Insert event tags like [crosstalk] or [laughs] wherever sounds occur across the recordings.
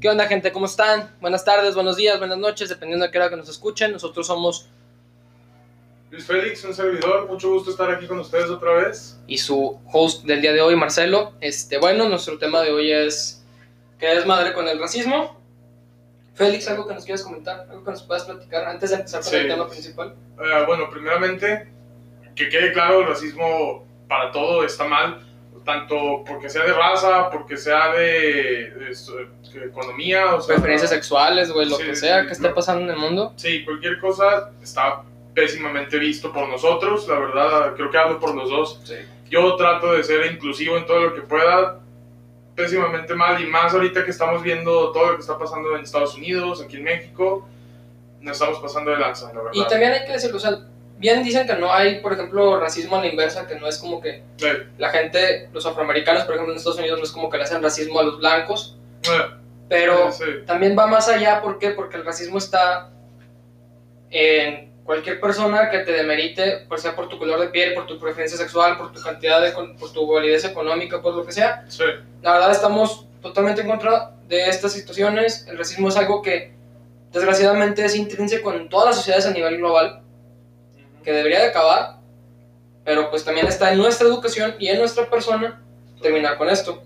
¿Qué onda, gente? ¿Cómo están? Buenas tardes, buenos días, buenas noches, dependiendo de qué hora que nos escuchen. Nosotros somos Luis Félix, un servidor, mucho gusto estar aquí con ustedes otra vez. y su host del día de hoy, Marcelo. Este, bueno, nuestro tema de hoy es ¿qué es madre con el racismo? Félix, algo que nos quieras comentar, algo que nos puedas platicar antes de empezar con Sí. el tema principal. Eh, bueno, primeramente, que quede claro, el racismo para todo está mal, tanto porque sea de raza, porque sea de, de de economía, o sea... Preferencias sexuales, güey, lo Sí, que sea sí, que esté pasando en el mundo. Sí, cualquier cosa está pésimamente visto por nosotros, la verdad, creo que hablo por los dos. Sí. Yo trato de ser inclusivo en todo lo que pueda, pésimamente mal, y más ahorita que estamos viendo todo lo que está pasando en Estados Unidos, aquí en México, nos estamos pasando de lanza, la verdad. Y también hay que decirlo, o sea, bien dicen que no hay, por ejemplo, racismo a la inversa, que no es como que la gente, los afroamericanos, por ejemplo, en Estados Unidos no es como que le hacen racismo a los blancos, pero sí, también va más allá, ¿por qué? Porque el racismo está en cualquier persona que te demerite, por sea por tu color de piel, por tu preferencia sexual, por tu cantidad de, por tu validez económica, por lo que sea. La verdad estamos totalmente en contra de estas situaciones. El racismo es algo que desgraciadamente es intrínseco en todas las sociedades a nivel global, que debería de acabar, pero pues también está en nuestra educación y en nuestra persona terminar con esto.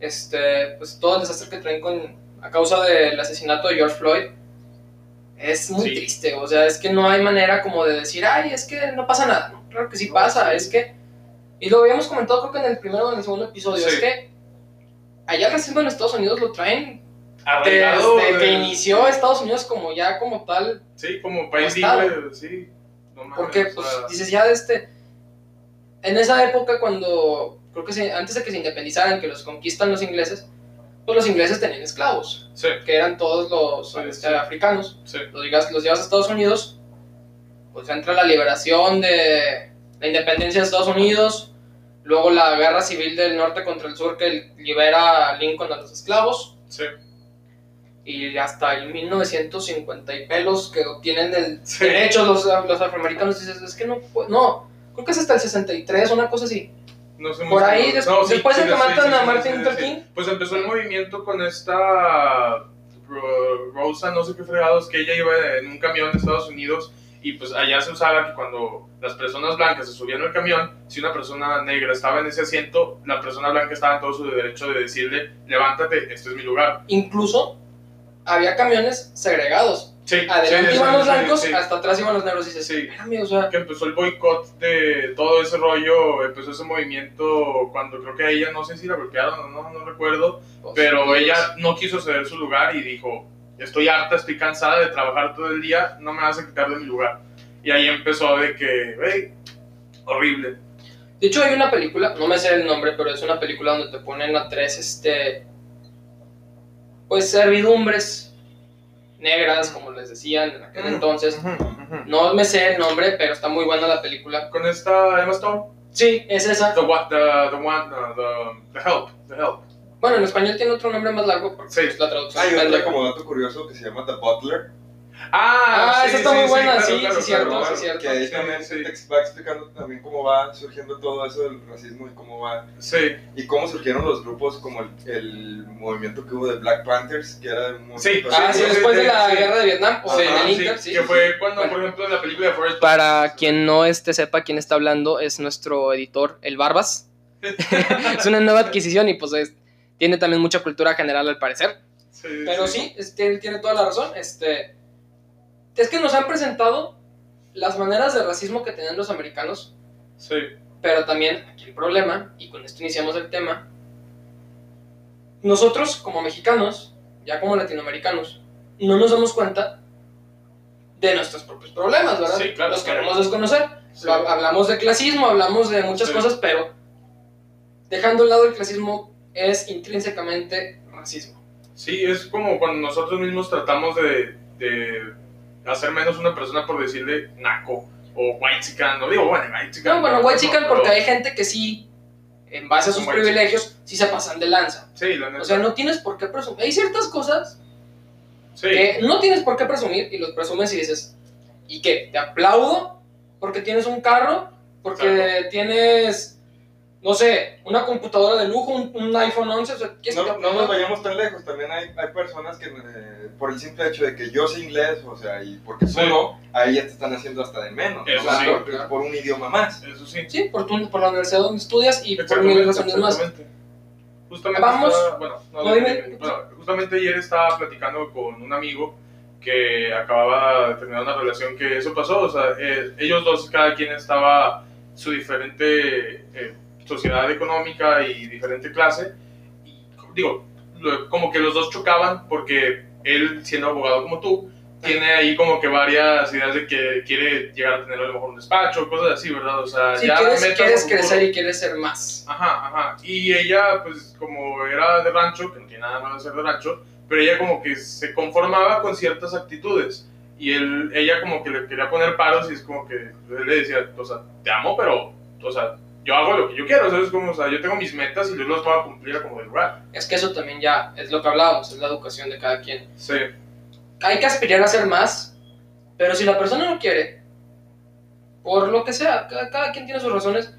Este, pues todo el desastre que traen con, a causa del asesinato de George Floyd es muy Sí. triste, o sea, es que no hay manera como de decir, ay, es que no pasa nada, ¿no? Claro que sí No, pasa, sí. es que, y lo habíamos comentado creo que en el primero o en el segundo episodio, Sí. es que allá el racismo en Estados Unidos lo traen Arraigado desde que de- inició Estados Unidos como ya como tal, Sí, como país libre, sí. No porque pues dices ya de este, en esa época cuando, creo que se- antes de que se independizaran, que los conquistan los ingleses, pues los ingleses tenían esclavos, sí, que eran todos los Sí, este, sí. africanos, sí, los llevas, los llevas a Estados Unidos, pues entra la liberación de la independencia de Estados Unidos, luego la guerra civil del norte contra el sur que libera a Lincoln a los esclavos, sí. Y hasta el 1950 y pelos que obtienen el Sí. derecho los, los afroamericanos, dices, es que no, no, creo que es hasta el 63, una cosa así. No sé Por ahí, des- después de que matan a Martin sí, Luther sí. King. Pues empezó el movimiento con esta Ro- Rosa, no sé qué fregados, que ella iba en un camión de Estados Unidos y pues allá se usaba que cuando las personas blancas se subían al camión, si una persona negra estaba en ese asiento, la persona blanca estaba en todo su derecho de decirle, levántate, este es mi lugar. Incluso había camiones segregados. Sí, Adelante sí, iban los blancos, sí. hasta atrás iban los negros. Y dices, Sí. espérame, o sea, que empezó el boicot de todo ese rollo, empezó ese movimiento cuando creo que a ella, no sé si la bloquearon no, no recuerdo, pues, pero ella no quiso ceder su lugar y dijo, estoy harta, estoy cansada de trabajar todo el día, no me vas a quitar de mi lugar. Y ahí empezó de que, hey, horrible. De hecho, hay una película, no me sé el nombre, pero es una película donde te ponen a tres, este, pues servidumbres negras, como les decían en aquel Mm. entonces. No me sé el nombre, pero está muy buena la película. Con esta Emma Stone, Sí, es esa. the, what, the, the one, uh, the, the help, the help. Bueno, en español tiene otro nombre más largo porque Sí. pues, la traducción Hay es otra como dato curioso que se llama The Butler, Ah, esa está muy buena, sí, sí, cierto, claro. sí, cierto. que ahí Sí, también sí. te va explicando también cómo va surgiendo todo eso del racismo y cómo va Sí, y cómo surgieron los grupos como el, el movimiento que hubo de Black Panthers, que era un movimiento Sí, Ah, sí, sí, después sí, de la sí. guerra de Vietnam, o Sí, en Ajá, el sí, Inter, sí. que fue cuando, por ejemplo, en la película de Forrest Para quien no este sepa quién está hablando, es nuestro editor, el Barbas. [laughs] es una nueva adquisición y pues es- tiene también mucha cultura general al parecer. Sí, Pero sí, es- tiene, tiene toda la razón. Este, es que nos han presentado las maneras de racismo que tenían los americanos, Sí, pero también aquí el problema, y con esto iniciamos el tema, nosotros como mexicanos, ya como latinoamericanos, no nos damos cuenta de nuestros propios problemas, ¿verdad? Sí, claro, Los queremos desconocer. sí. Hablamos de clasismo, hablamos de muchas Sí. cosas, pero dejando a un lado el clasismo es intrínsecamente racismo. Sí, es como cuando nosotros mismos tratamos de, de hacer menos una persona por decirle naco o white chican, no digo, bueno, white chican. No, bueno, white pero- porque hay gente que sí, en base a sus privilegios, sí se pasan de lanza. Sí, la neta. O sea, no tienes por qué presumir. Hay ciertas cosas sí, que no tienes por qué presumir y los presumes y dices, ¿y qué? ¿Te aplaudo porque tienes un carro? Porque tienes no sé, una computadora de lujo, un, un iPhone 11, o sea, ¿qué es No, que- no nos vayamos tan lejos, también hay, hay personas que eh, por el simple hecho de que yo sé inglés, o sea, y porque Sí. no, ahí ya te están haciendo hasta de menos, Eso ¿no? sí. por, Claro. por un idioma más. Eso sí. Sí, por, tu- por la universidad donde estudias y por mil razones más. Justamente Vamos. estaba- bueno, no, No, dime. bueno, justamente ayer estaba platicando con un amigo que acababa de terminar una relación que eso pasó, o sea, eh, ellos dos, cada quien estaba su diferente eh, sociedad económica y diferente clase, y digo, como que los dos chocaban porque él, siendo abogado como tú, tiene ahí como que varias ideas de que quiere llegar a tener a lo mejor un despacho, cosas así, ¿verdad? O sea, Si ya quieres, metas quieres crecer y quieres ser más. Ajá, ajá. Y ella, pues, como era de rancho, que no tiene nada malo de ser de rancho, pero ella como que se conformaba con ciertas actitudes. Y él, ella como que le quería poner paros y es como que él le decía, o sea, te amo, pero, o sea, yo hago lo que yo quiero, ¿sabes? Como, o sea, yo tengo mis metas y yo las voy a cumplir a como de lugar. Es que eso también ya es lo que hablábamos, es la educación de cada quien. Sí, Hay que aspirar a ser más, pero si la persona no quiere, por lo que sea, cada, cada quien tiene sus razones.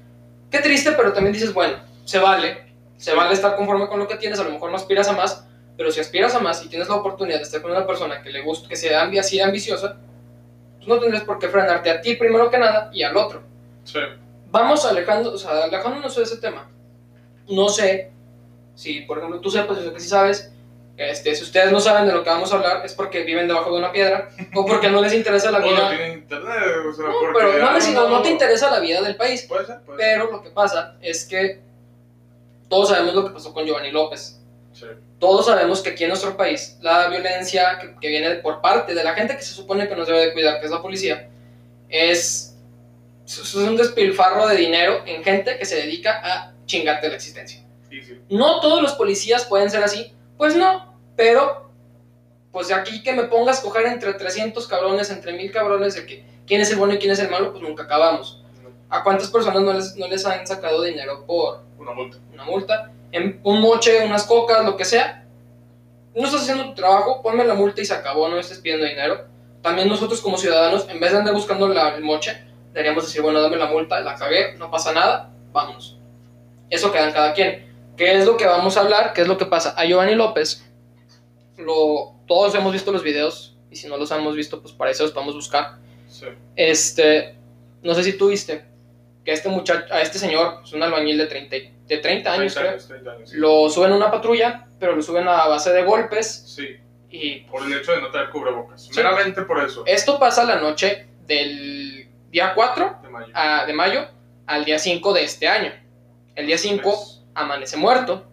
Qué triste, pero también dices, bueno, se vale, se Sí. vale estar conforme con lo que tienes, a lo mejor no aspiras a más, pero si aspiras a más y tienes la oportunidad de estar con una persona que le gusta, que sea así ambiciosa, pues no tendrías por qué frenarte a ti primero que nada y al otro. sí. Vamos alejando, o sea, alejándonos de ese tema. No sé si, por ejemplo, tú sepas, yo sé que sí sabes, este, si ustedes no saben de lo que vamos a hablar, es porque viven debajo de una piedra o porque no les interesa la [laughs] no vida. tienen internet, o sea, No, pero no, no, no te interesa la vida del país. Puede ser, puede ser. Pero lo que pasa es que todos sabemos lo que pasó con Giovanni López. Sí, Todos sabemos que aquí en nuestro país la violencia que, que viene por parte de la gente que se supone que nos debe de cuidar, que es la policía, es, es un despilfarro de dinero en gente que se dedica a chingarte la existencia. sí, sí. No todos los policías pueden ser así, pues no, pero pues aquí que me pongas a coger entre 300 cabrones, entre 1000 cabrones de que quién es el bueno y quién es el malo, pues nunca acabamos. ¿A cuántas personas no les, no les han sacado dinero por Una multa. una multa? En un moche, unas cocas, lo que sea. No estás haciendo tu trabajo, ponme la multa y se acabó, no estés pidiendo dinero. También nosotros como ciudadanos, en vez de andar buscando la, el moche, deberíamos decir, bueno, dame la multa, la cagué, no pasa nada, vámonos. Eso queda en cada quien. ¿Qué es lo que vamos a hablar? ¿Qué es lo que pasa? A Giovanni López, lo, todos hemos visto los videos, y si no los hemos visto, pues para eso los podemos buscar. Sí. Este, no sé si tú viste que este muchacho, a este señor, es un albañil de 30, y- de 30 años, 30 creo, años, 30 años, sí. lo suben a una patrulla, pero lo suben a base de golpes Sí, y por el hecho de no tener cubrebocas. Meramente por eso. esto pasa la noche del día 4 De mayo. a- de mayo al día 5 de este año. El día 5 Pues, amanece muerto.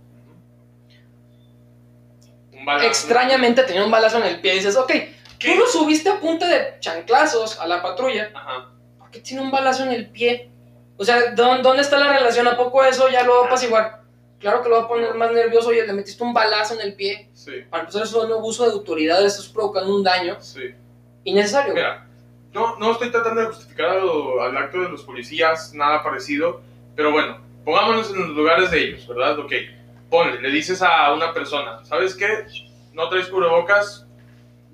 Un balazo. Extrañamente tenía un balazo en el pie y dices, ok, ¿Qué? tú lo subiste a punta de chanclazos a la patrulla, Ajá. ¿por qué tiene un balazo en el pie? O sea, ¿dó- ¿dónde está la relación? ¿A poco eso ya lo va a apaciguar? Claro que lo va a poner más nervioso, oye, le metiste un balazo en el pie. Sí, Para empezar, eso es un abuso de autoridad, eso es provocando un daño sí. innecesario. Mira, no, no estoy tratando de justificar lo- al acto de los policías, nada parecido, pero bueno, pongámonos en los lugares de ellos, ¿verdad? Ok, ponle, le dices a una persona, ¿sabes qué? No traes cubrebocas,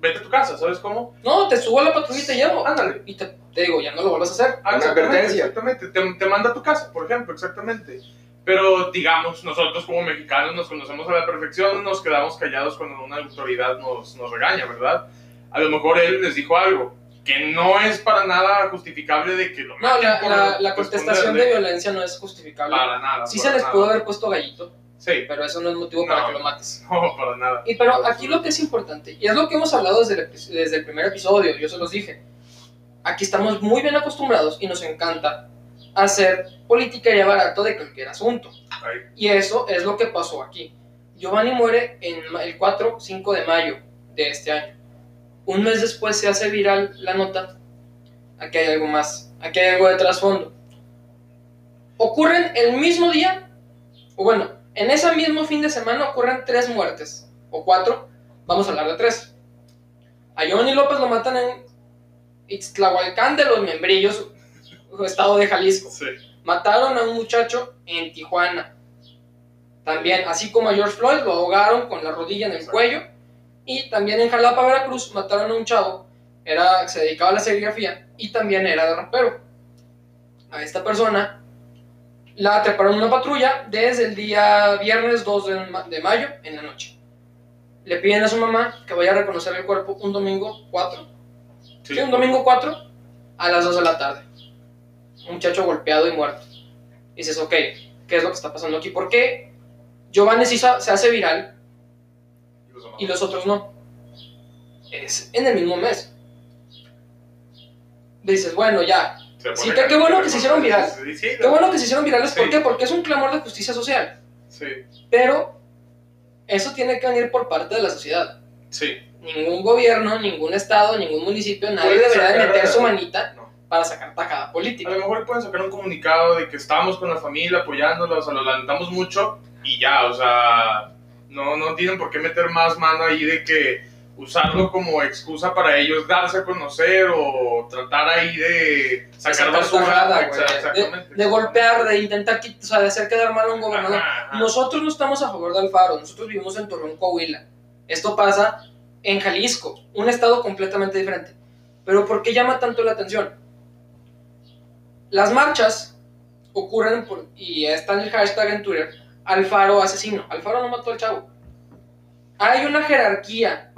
vete a tu casa, ¿sabes cómo? No, te subo a la patrulla y te llevo. Ándale. Y te, te digo, ya no lo vuelvas a hacer. Ah, Una exactamente, advertencia. Exactamente, te, te manda a tu casa, por ejemplo, exactamente. Pero digamos, nosotros como mexicanos nos conocemos a la perfección, nos quedamos callados cuando una autoridad nos, nos regaña, ¿verdad? A lo mejor él les dijo algo que no es para nada justificable de que lo No, la, por la, la contestación de violencia no es justificable. Para nada. Sí para se les nada. pudo haber puesto gallito, Sí, pero eso no es motivo No. para que lo mates. [laughs] no, para nada. Y pero aquí lo que es importante, y es lo que hemos hablado desde el, desde el primer episodio, yo se los dije, aquí estamos muy bien acostumbrados y nos encanta hacer politiquería barato de cualquier asunto. Ahí. Y eso es lo que pasó aquí. Giovanni muere en el 4-5 de mayo de este año. Un mes después se hace viral la nota. Aquí hay algo más. Aquí hay algo de trasfondo. Ocurren el mismo día, o bueno, en ese mismo fin de semana ocurren tres muertes, o cuatro. Vamos a hablar de tres. A Giovanni López lo matan en Ixtlahualcán de los Membrillos, [laughs] estado de Jalisco. Sí, Mataron a un muchacho en Tijuana. También, así como a George Floyd, lo ahogaron con la rodilla en el Exacto. cuello. Y también en Jalapa, Veracruz, mataron a un chavo era, que se dedicaba a la serigrafía y también era de rapero. A esta persona La treparon en una patrulla desde el día viernes 2 de, ma- de mayo en la noche. Le piden a su mamá que vaya a reconocer el cuerpo un domingo 4. Sí. Sí, un domingo 4 a las 2 de la tarde. Un muchacho golpeado y muerto. Y dices, ok, ¿qué es lo que está pasando aquí? ¿Por qué Giovanni se hace viral Y los otros no? Es en el mismo mes. Dices, bueno, ya. Sí, qué- qué bueno que se hicieron viral. Qué bueno que se hicieron virales. ¿Por qué? Porque es un clamor de justicia social. Sí, Pero eso tiene que venir por parte de la sociedad. sí. Ningún gobierno, ningún estado, ningún municipio, nadie Puede debería de meter su manita No. para sacar tajada A política. lo mejor pueden sacar un comunicado de que estamos con la familia apoyándola, o sea, lo lamentamos mucho y ya, o sea, no, no tienen por qué meter más mano ahí de que usarlo como excusa para ellos darse a conocer o tratar ahí de sacar basura. De, de golpear, de intentar o sea, de hacer quedar mal a un gobernador. Ajá, ajá. Nosotros no estamos a favor de Alfaro, nosotros vivimos en Torreón, Coahuila. Esto pasa en Jalisco, un estado completamente diferente. Pero ¿por qué llama tanto la atención? Las marchas ocurren por, y está en el hashtag en Twitter, Alfaro asesino. Alfaro no mató al chavo. Hay una jerarquía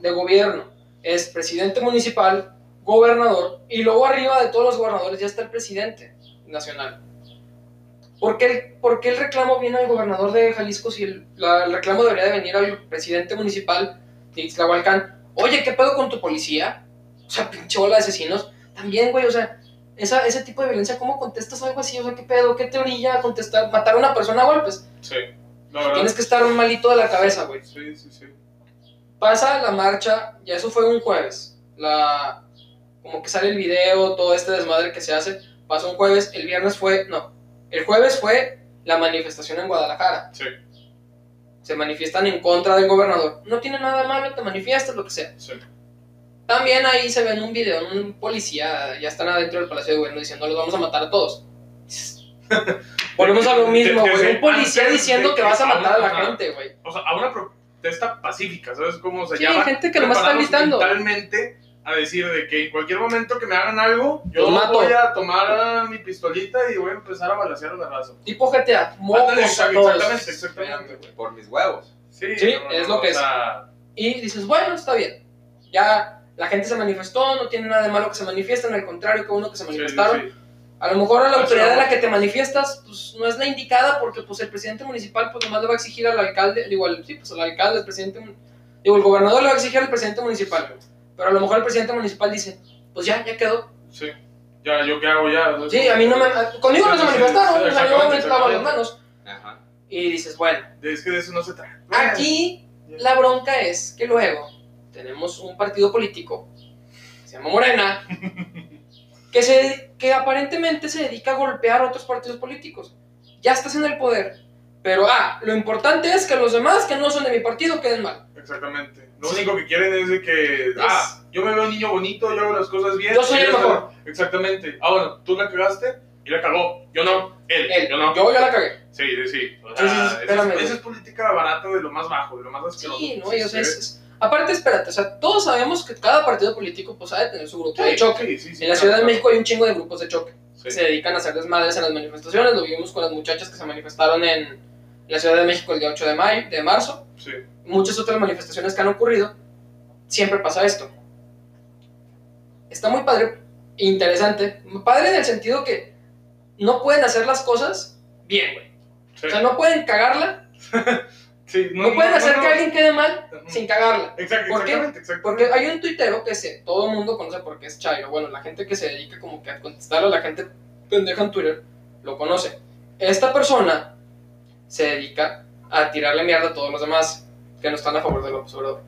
de gobierno. Es presidente municipal, gobernador, y luego arriba de todos los gobernadores ya está el presidente nacional. ¿Por qué, el, por el reclamo viene al gobernador de Jalisco si el, el reclamo debería de venir al presidente municipal de Ixtlahualcán? Oye, ¿qué pedo con tu policía? O sea, pinche bola de asesinos. También, güey, o sea, esa, ese tipo de violencia, ¿cómo contestas algo así? O sea, ¿qué pedo? ¿Qué te orilla a contestar? ¿Matar a una persona a golpes? Sí, la verdad. Tienes que estar malito de la cabeza, güey. Sí, sí, sí. Pasa la marcha, ya eso fue un jueves. La, como que sale el video, todo este desmadre que se hace. Pasa un jueves, el viernes fue, no, el jueves fue la manifestación en Guadalajara. Sí, Se manifiestan en contra del gobernador. No tiene nada malo, te manifiestas, lo que sea. sí. También ahí se ve en un video, un policía, ya están adentro del Palacio de Gobierno diciendo, los vamos a matar a todos. [laughs] Volvemos a lo mismo, güey. Un policía diciendo que vas a matar a la gente, güey. O sea, a una protesta pacífica, ¿sabes cómo se Sí, llama? gente que nomás está gritando. mentalmente a decir de que en cualquier momento que me hagan algo, yo mato. voy a tomar mi pistolita y voy a empezar a balasear a la raza. Tipo GTA, Ándale, exactamente, exactamente, güey. Por mis huevos. Sí, Sí, no, es no, lo que o es. Y dices, bueno, está bien. Ya la gente se manifestó, no tiene nada de malo que se manifiesten, al contrario, que uno que se sí, manifestaron. sí, sí. A lo mejor a la autoridad de la que te manifiestas, pues no es la indicada, porque pues el presidente municipal pues nomás le va a exigir al alcalde, digo, al, sí, pues al alcalde, al presidente, digo, el gobernador le va a exigir al presidente municipal. Pero a lo mejor el presidente municipal dice, pues ya, ya quedó. Sí. Ya, ¿yo qué hago ya? Sí, a mí no me... Conmigo no se Sí, sí, manifestaron, sí, o sea, yo me lavo las manos. Ajá. Y dices, bueno, Es que de eso no se trata. Aquí la bronca es que luego tenemos un partido político, se llama Morena, que, se, que aparentemente se dedica a golpear a otros partidos políticos. Ya estás en el poder. Pero, ah, lo importante es que los demás que no son de mi partido queden mal. Exactamente. Lo único que quieren es de que, ah, yo me veo un niño bonito, yo hago las cosas bien. Yo soy el ya está. mejor. Exactamente. Ah, bueno, tú la cagaste y la cagó. Yo no. Él. Él, Yo no. yo ya la cagué. Sí, sí, sí. O Sí, sea, sí, sí, esa, es, esa es política barata de lo más bajo, de lo más asqueroso. Sí, no, y, o sea, es- es- aparte, espérate, o sea, todos sabemos que cada partido político pues ha de tener su grupo de choque. Sí, sí, sí, En la claro, Ciudad de. México hay un chingo de grupos de choque. Que se dedican a hacer desmadres en las manifestaciones. Lo vimos con las muchachas que se manifestaron en la Ciudad de México el día 8 de, mayo, de marzo. Sí. Muchas otras manifestaciones que han ocurrido. Siempre pasa esto. Está muy padre, interesante. Padre en el sentido que no pueden hacer las cosas bien, güey. O sea, no pueden cagarla. [laughs] Sí, No, pueden hacer no. que alguien quede mal sin cagarla. ¿Por qué? exactamente, exactamente. Porque hay un tuitero que se, todo el mundo conoce porque es Chairo. Bueno, la gente que se dedica como que a contestar a la gente pendeja en Twitter lo conoce. Esta persona se dedica a tirarle mierda a todos los demás que no están a favor del observador.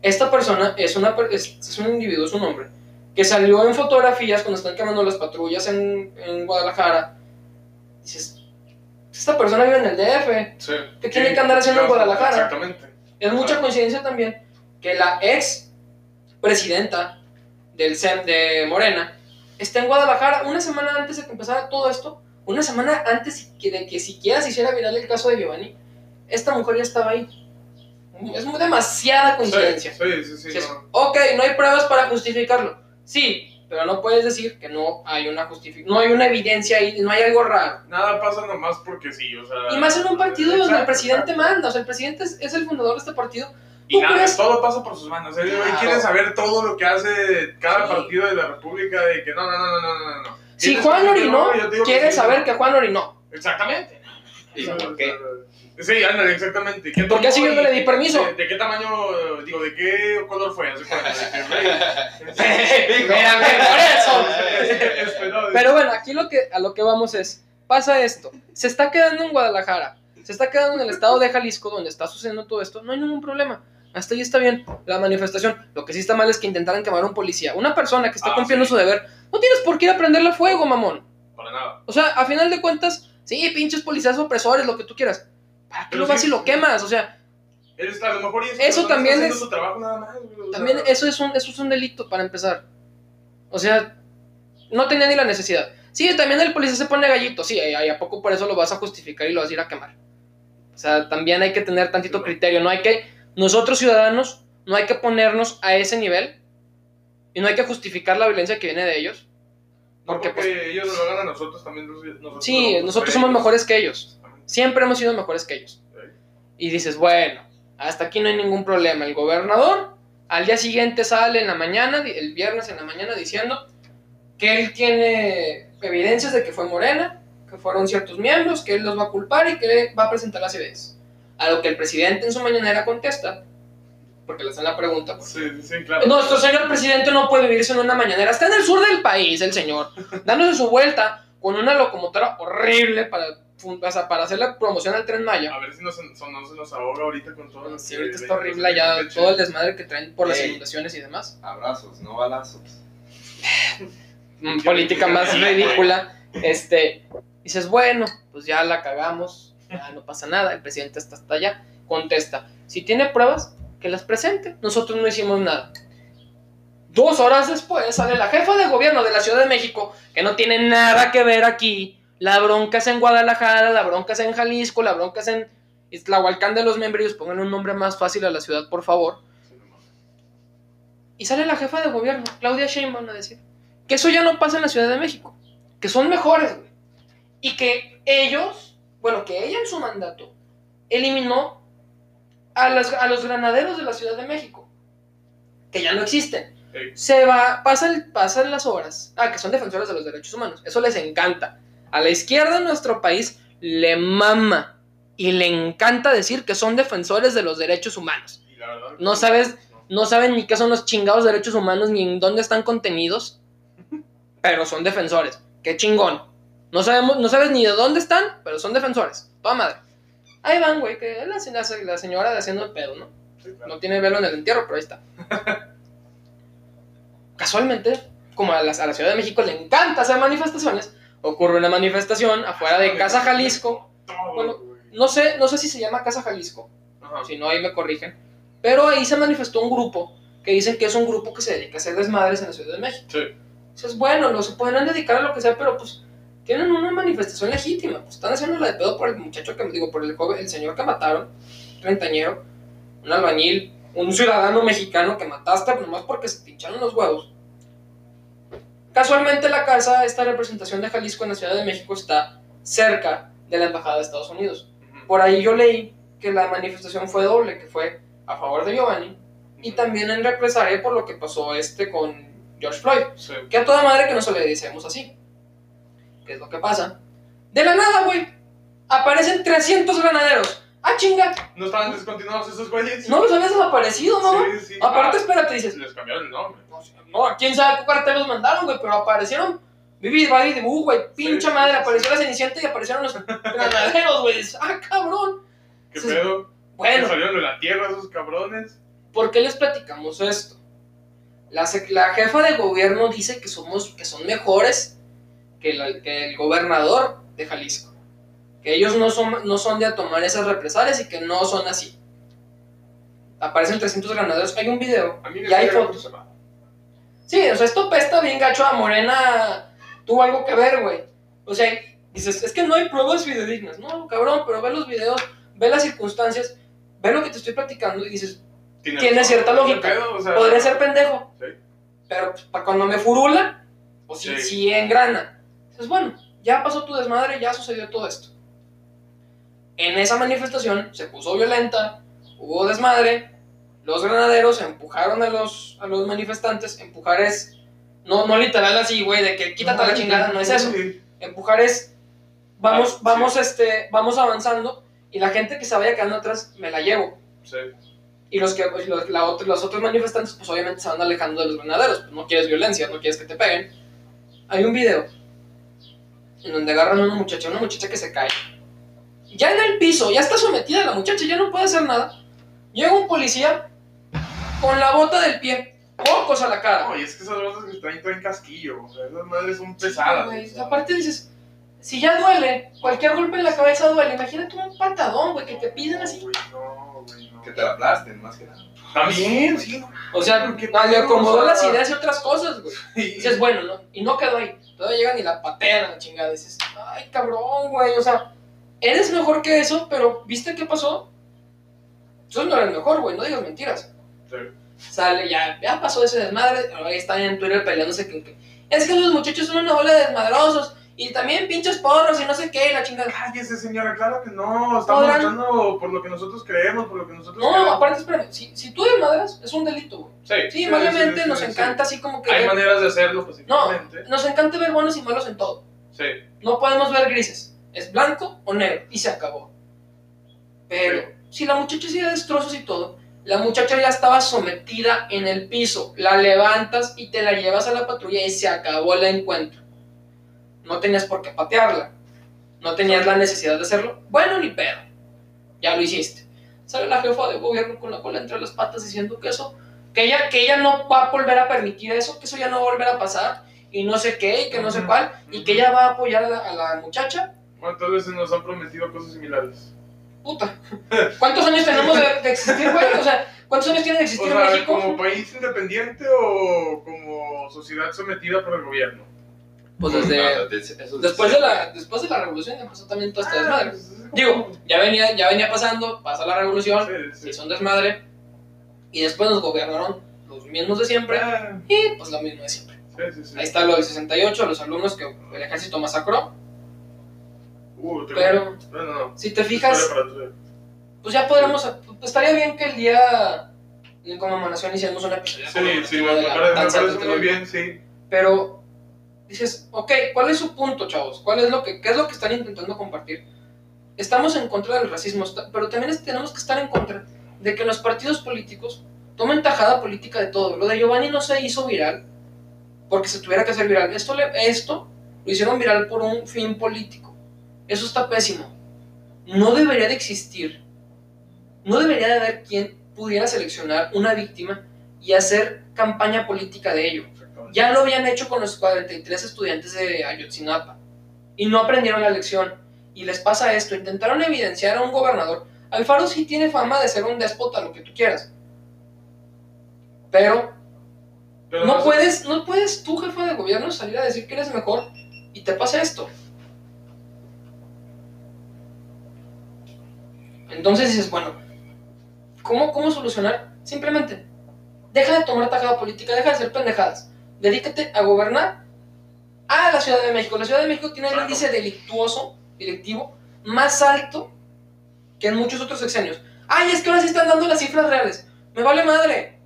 Esta persona es, una, es, es un individuo, es un hombre, que salió en fotografías cuando están quemando las patrullas en, en Guadalajara. Dices, esta persona vive en el DF. Sí. ¿Qué tiene que andar haciendo en Guadalajara? Exactamente. Es mucha coincidencia también que la ex presidenta del SEM de Morena está en Guadalajara una semana antes de que empezara todo esto, una semana antes de que siquiera se hiciera viral el caso de Giovanni. Esta mujer ya estaba ahí. Es muy demasiada coincidencia. Sí, sí, sí. no. ok, no hay pruebas para justificarlo. Sí, pero no puedes decir que no hay una justificación, no hay una evidencia ahí, no hay algo raro. Nada pasa nomás porque sí, o sea... Y más en un partido donde el presidente exacto. manda, o sea, el presidente es, es el fundador de este partido. Y ¿Tú nada, crees? todo pasa por sus manos. ¿eh? Claro. Y quieren saber todo lo que hace cada Sí. partido de la República de que no, no, no, no, no, no. Si Juan orinó, quiere saber que Juan orinó. Exactamente. ¿Y O sea, por qué? Sí, ándale, exactamente. ¿Quién ¿Por qué así yo no le di permiso? ¿De, de qué tamaño, digo, de qué color fue? [laughs] [laughs] Mira, mira, por eso. No, Pero bueno, aquí lo que, a lo que vamos es, pasa esto, se está quedando en Guadalajara, se está quedando en el estado de Jalisco, donde está sucediendo todo esto, no hay ningún problema. Hasta ahí está bien la manifestación. Lo que sí está mal es que intentaran quemar a un policía. Una persona que está Ah, cumpliendo sí. su deber, no tienes por qué ir a prenderle fuego, mamón. Para nada. O sea, a final de cuentas, sí, pinches policías opresores, lo que tú quieras. ¿Para qué Pero lo vas sí, y lo quemas? O sea, Eres, a lo mejor Eso persona también es- su trabajo nada más, güey, sea, también eso es un, eso es un delito para empezar. O sea, no tenía ni la necesidad. Sí, también el policía se pone gallito, sí, ¿y a poco por eso lo vas a justificar y lo vas a ir a quemar? O sea, también hay que tener tantito criterio, no hay que, nosotros ciudadanos, no hay que ponernos a ese nivel y no hay que justificar la violencia que viene de ellos. No porque, porque, pues, ellos lo hagan a nosotros, también nosotros Sí, nosotros somos ellos. mejores que ellos. Siempre hemos sido mejores que ellos. Y dices, bueno, hasta aquí no hay ningún problema. El gobernador al día siguiente sale en la mañana, el viernes en la mañana, diciendo que él tiene evidencias de que fue Morena, que fueron ciertos miembros, que él los va a culpar y que va a presentar las evidencias. A lo que el presidente en su mañanera contesta, porque le hacen la pregunta, pues, Sí, sí, sí, claro. nuestro señor presidente no puede vivirse en una mañanera. Está en el sur del país, el señor. Dándose su vuelta con una locomotora horrible para, o sea, para hacerle promoción al tren Maya. A ver si nos, son- no se nos ahoga ahorita con todo. lo Sí, ahorita está horrible ya leche. todo el desmadre que traen por las inundaciones y demás. Abrazos, no balazos. Mm, política más ridícula. Este, dices, bueno, pues ya la cagamos, ya no pasa nada, el presidente está hasta allá. Contesta, si tiene pruebas, que las presente. Nosotros no hicimos nada. Dos horas después sale la jefa de gobierno de la Ciudad de México, que no tiene nada que ver aquí. La bronca es en Guadalajara, la bronca es en Jalisco, la bronca es en Iztlahualcán de los Membrillos. Pongan un nombre más fácil a la ciudad, por favor. Y sale la jefa de gobierno, Claudia Sheinbaum, a decir que eso ya no pasa en la Ciudad de México, que son mejores. Y que ellos, bueno, que ella en su mandato eliminó a, las- a los granaderos de la Ciudad de México, que ya no existen. Se va, pasan, pasan las horas, ah, que son defensores de los derechos humanos, eso les encanta. A la izquierda en nuestro país le mama y le encanta decir que son defensores de los derechos humanos. Y la verdad, No sabes- No saben ni qué son los chingados derechos humanos ni en dónde están contenidos, [laughs] pero son defensores. Qué chingón. No, sabemos, no sabes ni de dónde están, pero son defensores. Toda madre. Ahí van, güey, que la, la- la señora de haciendo el pedo, ¿no? Sí, claro. No tiene velo en el entierro, pero ahí está. [laughs] Casualmente, como a la, a la Ciudad de México le encanta hacer manifestaciones, ocurre una manifestación afuera de Casa Jalisco. Bueno. No sé, no sé si se llama Casa Jalisco, Ajá. si no ahí me corrigen. Pero ahí se manifestó un grupo que dicen que es un grupo que se dedica a hacer desmadres en la Ciudad de México. Sí. Dices, bueno, lo se podrán dedicar a lo que sea, pero pues tienen una manifestación legítima. Pues están haciendo la de pedo por el muchacho que, digo, por el joven, el señor que mataron, treintañero, un albañil, un ciudadano mexicano que mataste nomás porque se te hincharon los huevos. Casualmente la casa, esta representación de Jalisco en la Ciudad de México está cerca de la Embajada de Estados Unidos. Por ahí yo leí que la manifestación fue doble, que fue a favor de Giovanni y también en represalia por lo que pasó este con George Floyd. Sí. Que a toda madre que no se le decimos así. ¿Qué es lo que pasa? De la nada, güey. Aparecen 300 granaderos. ¡Ah, chinga! ¿No estaban descontinuados esos güeyes? No los habías desaparecido, ¿no? Sí, sí. Aparte, Ah, espérate, dices. Les cambiaron el nombre. No, no, quién sabe qué cartel los mandaron, güey, pero aparecieron. Vivi, Babi, de Bu, güey. Pincha sí, madre, sí, apareció la cenicienta y aparecieron los granaderos, güey. ¡Ah, cabrón! ¿Qué pedo? Bueno, ¿Que salieron de la tierra esos cabrones? ¿Por qué les platicamos esto? La, la jefa de gobierno dice que, somos, que son mejores que, la- que el gobernador de Jalisco. Que ellos no son, no son de a tomar esas represalias y que no son así. Aparecen 300 granaderos. Hay un video A mí me y hay fotos. Sí, o sea, esto pesta bien gacho a Morena. Tuvo algo que ver, güey. O sea, dices, es que no hay pruebas fidedignas. No, cabrón, pero ve los videos, ve las circunstancias, ve lo que te estoy platicando y dices, Tiene cierta ¿qué lógica. pedo? O sea, podría ser pendejo. Sí. Pero pues, pa' cuando me furula, o si, Sí. si engrana. Entonces, bueno, ya pasó tu desmadre, ya sucedió todo esto. En esa manifestación se puso violenta, hubo desmadre, los granaderos empujaron a los, a los manifestantes, empujar es, no, no literal así, güey, de que quítate a la chingada, no es eso. Empujar es, vamos, Ah, sí. vamos, este, vamos avanzando y la gente que se vaya quedando atrás me la llevo. Sí. Y los, que, pues, los, la los otros manifestantes, pues obviamente se van alejando de los granaderos. Pues, no quieres violencia, no quieres que te peguen. Hay un video en donde agarran a una muchacha, una muchacha que se cae. Ya en el piso, ya está sometida la muchacha, ya no puede hacer nada. Llega un policía con la bota del pie, pocos a la cara. No, y es que esas botas que traen traen casquillo. O sea, esas madres son pesadas. Güey, aparte dices, si ya duele, cualquier golpe en la cabeza duele. Imagínate un patadón, güey, que te piden así. Güey, no, güey, no. Que te la aplasten, más que nada. También, sí. O sea, ¿Qué ah, le acomodó las ideas y otras cosas, güey. Y- dices, bueno, ¿no? Y no quedó ahí. Todavía llegan y la patean a la chingada. Dices, ay, cabrón, güey. O sea, eres mejor que eso, pero ¿viste qué pasó? Tú no eres mejor, güey. No digas mentiras. Sí. Sale, ya, ya pasó ese desmadre. Ahí están en Twitter peleándose que, que- Es que los muchachos son una bola de desmadrosos. Y también pinches porros y no sé qué, y la chingada. Cállese, señora, claro que no. Estamos Podrán- luchando por lo que nosotros creemos, por lo que nosotros No, queremos. aparte, espérame. Si, si tú desmadras, es un delito, güey. Sí, Sí, obviamente sí, nos sí, sí. encanta así como que. Hay ver- maneras de hacerlo pacíficamente. nos encanta ver buenos y malos en todo. Sí. No podemos ver grises. Es blanco o negro. Y se acabó. Pero si la muchacha hacía destrozos y todo, la muchacha ya estaba sometida en el piso. La levantas y te la llevas a la patrulla y se acabó el encuentro. No tenías por qué patearla. No tenías la necesidad de hacerlo. Bueno, ni pedo. Ya lo hiciste. Sale la jefa de gobierno con la cola entre las patas diciendo que eso, que ella, que ella no va a volver a permitir eso, que eso ya no va a volver a pasar, y no sé qué, y que no sé cuál, y que ella va a apoyar a la, a la muchacha. ¿Cuántas veces nos han prometido cosas similares? Puta. ¿Cuántos años tenemos de, de existir, güey? O sea, ¿cuántos años tiene de O existir México? ¿como país independiente o como sociedad sometida por el gobierno? Pues desde. Después de la, después de la revolución empezó también todo este desmadre. es como- Digo, ya venía, ya venía pasando, pasa la revolución, Sí, se sí. hizo un desmadre, y después nos gobernaron los mismos de siempre, Ah, y pues lo mismo de siempre. Sí, sí, sí. Ahí está lo del 68, los alumnos que el ejército masacró, Uh, pero No, no, no. si te fijas, pues ya podremos, pues estaría bien que el día de conmemoración hiciéramos un episodio Sí, sí, me parece, muy bien, sí. Pero dices, ok, ¿cuál es su punto, chavos? ¿Cuál es lo que, ¿Qué es lo que están intentando compartir? Estamos en contra del racismo, pero también tenemos que estar en contra de que los partidos políticos tomen tajada política de todo. Lo de Giovanni no se hizo viral porque se tuviera que hacer viral. Esto, esto lo hicieron viral por un fin político. Eso está pésimo. No debería de existir. No debería de haber quien pudiera seleccionar una víctima y hacer campaña política de ello. Ya lo habían hecho con los 43 estudiantes de Ayotzinapa y no aprendieron la lección. Y les pasa esto, intentaron evidenciar a un gobernador. Alfaro sí tiene fama de ser un déspota, lo que tú quieras. Pero Pero no puedes, no puedes tú, jefe de gobierno, salir a decir que eres mejor y te pasa esto. Entonces dices, bueno, ¿cómo, cómo solucionar? Simplemente, deja de tomar tajada política, deja de hacer pendejadas. Dedícate a gobernar a la Ciudad de México. La Ciudad de México tiene el Claro. índice delictuoso, delictivo, más alto que en muchos otros sexenios. Ay, es que ahora sí están dando las cifras reales. Me vale madre.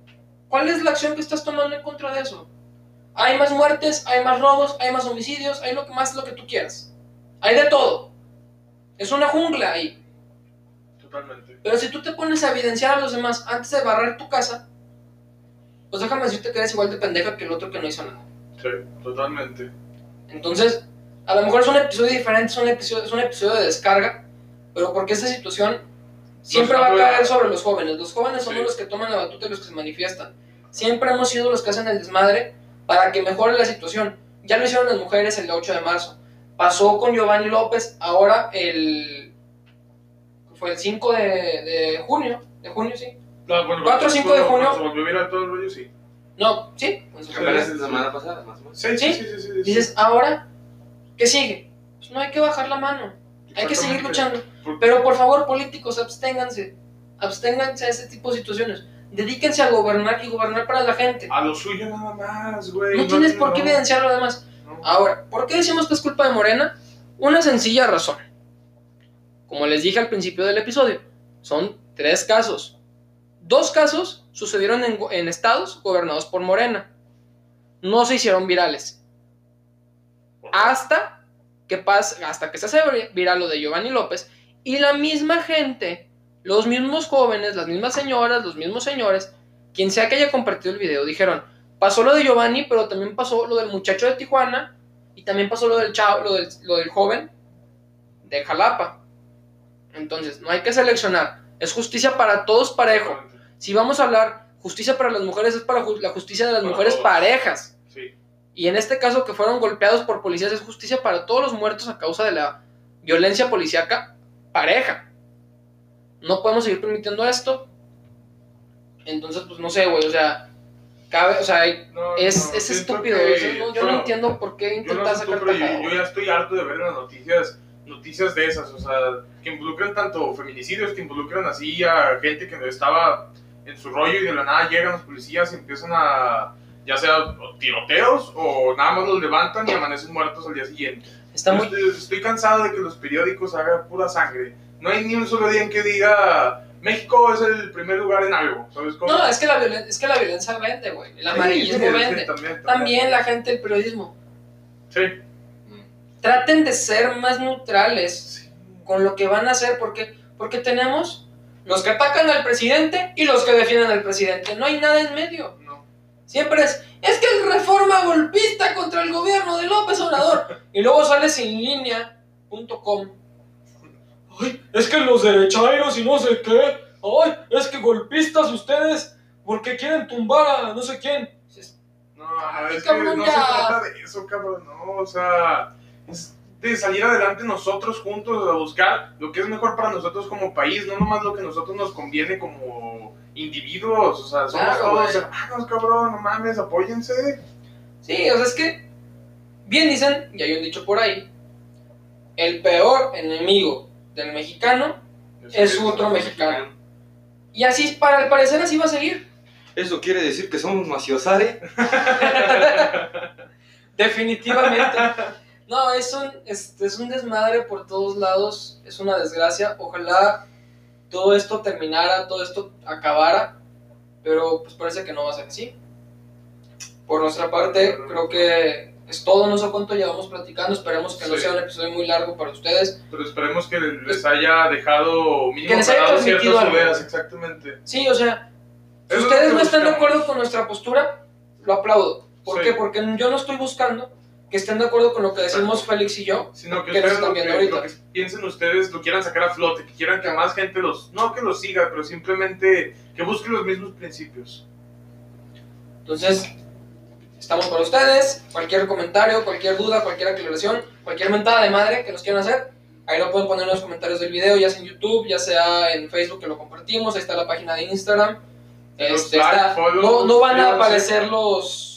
¿Cuál es la acción que estás tomando en contra de eso? Hay más muertes, hay más robos, hay más homicidios, hay lo que más lo que tú quieras. Hay de todo. Es una jungla ahí. Totalmente. Pero si tú te pones a evidenciar a los demás antes de barrer tu casa, pues déjame decirte que eres igual de pendeja que el otro que no hizo nada. Sí, totalmente. Entonces, a lo mejor es un episodio diferente, es un episodio, es un episodio de descarga, pero porque esta situación siempre va a caer sobre los jóvenes. Los jóvenes somos Sí. los que toman la batuta y los que se manifiestan. Siempre hemos sido los que hacen el desmadre para que mejore la situación. Ya lo hicieron las mujeres el 8 de marzo. Pasó con Giovanni López ahora el... Fue el 5 de, de junio. De junio, sí. No, bueno, 4 o 5 de junio. volvió viral todo el rollo, sí. No, sí. Apenas la semana pasada, más o menos. Sí, ¿Sí? sí, sí, sí. sí, sí. Dices, ahora, ¿qué sigue? Pues no hay que bajar la mano. Hay que seguir luchando. Pero por favor, políticos, absténganse. Absténganse a ese tipo de situaciones. Dedíquense a gobernar y gobernar para la gente. A lo suyo nada más, güey. No tienes por qué no. evidenciar lo demás. ¿no? Ahora, ¿por qué decimos que es culpa de Morena? Una sencilla razón. Como les dije al principio del episodio, son tres casos. Dos casos sucedieron en, estados gobernados por Morena. No se hicieron virales. Hasta que, pasa, hasta que se hace vi- viral lo de Giovanni López y la misma gente, los mismos jóvenes, las mismas señoras, los mismos señores, quien sea que haya compartido el video, dijeron, pasó lo de Giovanni, pero también pasó lo del muchacho de Tijuana y también pasó lo del chavo, lo del, lo del joven de Jalapa. Entonces, no hay que seleccionar. Es justicia para todos parejo. Si vamos a hablar justicia para las mujeres, es para la justicia de las Para mujeres todos. parejas. Sí. Y en este caso que fueron golpeados por policías, es justicia para todos los muertos a causa de la violencia policíaca pareja. No podemos seguir permitiendo esto. Entonces, pues no sé, güey, o sea, cabe, o sea, No, es, no, es estúpido. que- o sea, no- yo no entiendo por qué intentar sacar yo, ya estoy harto de ver las noticias noticias de esas, o sea, que involucran tanto feminicidios, que involucran así a gente que estaba en su rollo y de la nada llegan los policías y empiezan a, ya sea tiroteos o nada más los levantan y amanecen muertos al día siguiente. Está Yo muy, estoy, estoy cansado de que los periódicos hagan pura sangre. No hay ni un solo día en que diga México es el primer lugar en algo, ¿sabes cómo? No, es que la violencia, es que la violencia vende, güey. El amarillismo sí, sí, vende. también, También la gente del periodismo. Sí. Traten de ser más neutrales con lo que van a hacer, porque, porque tenemos los que atacan al presidente y los que defienden al presidente. No hay nada en medio. No. Siempre es, es que es reforma golpista contra el gobierno de López Obrador. Y luego sale sin línea.com. Ay, es que los derechairos y no sé qué. Ay, es que golpistas ustedes porque quieren tumbar a no sé quién. No, es que no se trata de eso, cabrón, no, o sea, es de salir adelante nosotros juntos a buscar lo que es mejor para nosotros como país, no nomás lo que a nosotros nos conviene como individuos, o sea, somos Claro, todos hermanos, cabrón, no mames, apóyense. Sí, o sea, es que bien dicen, y hay un dicho por ahí, el peor enemigo del mexicano es otro mexicano. Y así, para al parecer, así va a seguir. Eso quiere decir que somos maciosare. [laughs] Definitivamente. No, es un, es, es un desmadre por todos lados, es una desgracia. Ojalá todo esto terminara, todo esto acabara, pero pues parece que no va a ser así. Por nuestra parte, creo que es todo, no sé cuánto llevamos platicando, esperemos que no sea un episodio muy largo para ustedes. Pero esperemos que les haya dejado mínimo Que les haya transmitido algo. ideas, exactamente. Sí, o sea, si ustedes no están de acuerdo con nuestra postura, lo aplaudo. ¿Por Sí. qué? Porque yo no estoy buscando que estén de acuerdo con lo que decimos Exacto. Félix y yo. Sino que ustedes están lo que, ahorita. lo que piensen ustedes, lo quieran sacar a flote, que quieran que más gente los, no que los siga, pero simplemente que busquen los mismos principios. Entonces, estamos para ustedes. Cualquier comentario, cualquier duda, cualquier aclaración, cualquier mentada de madre que nos quieran hacer, ahí lo pueden poner en los comentarios del video, ya sea en YouTube, ya sea en Facebook que lo compartimos, ahí está la página de Instagram. Este, está- no, no van a aparecer los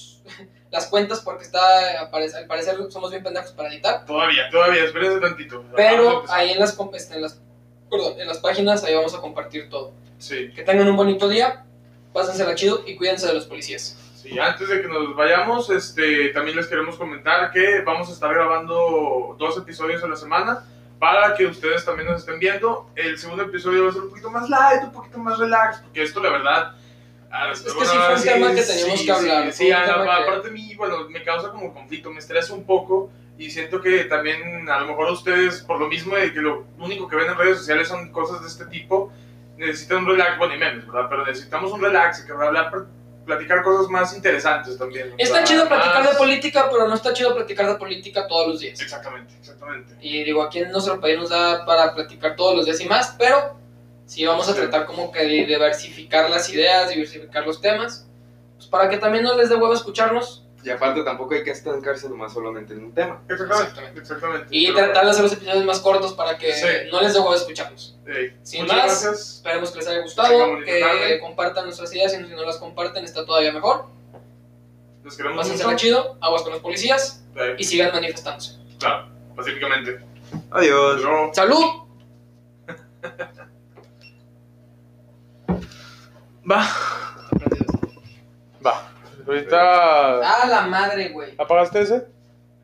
las cuentas porque está al parecer somos bien pendejos para editar. Todavía, todavía, espérense tantito. Pero ahí en las, este, en las perdón, en las páginas ahí vamos a compartir todo. Sí, Que tengan un bonito día, pásensela chido y cuídense de los policías. sí, antes de que nos vayamos, este, también les queremos comentar que vamos a estar grabando dos episodios a la semana para que ustedes también nos estén viendo. El segundo episodio va a ser un poquito más light, un poquito más relax, porque esto la verdad... ah, Es que sí fue un tema que teníamos que hablar, Sí, sí, un a- tema que- aparte a mí, bueno, me causa como conflicto, me estresa un poco y siento que también a lo mejor ustedes, por lo mismo de que lo único que ven en redes sociales son cosas de este tipo, necesitan un relax, bueno, y memes, ¿verdad? Pero necesitamos un relax y que hablar, platicar cosas más interesantes también. o Está chido platicar más- de política, pero no está chido platicar de política todos los días. Exactamente, exactamente. Y digo, aquí en nuestro país nos da para platicar todos los días y más, pero sí vamos a tratar como que de diversificar las ideas, diversificar los temas, pues para que también no les dé huevo escucharnos Y aparte tampoco hay que estancarse nomás solamente en un tema. Exactamente, Exactamente. exactamente. y Pero, tratar de hacer los episodios más cortos para que Sí. no les dé huevo escucharnos. Sin muchas más, gracias. Esperemos que les haya gustado, que tarde. compartan nuestras ideas y si no las comparten está todavía mejor. Los queremos Pásensela mucho. chido, aguas con los policías y sigan manifestándose. claro, pacíficamente. Adiós. ¡Salud! [laughs] Va. Va. Ahorita. ¡Ah, la madre, güey! ¿Apagaste ese?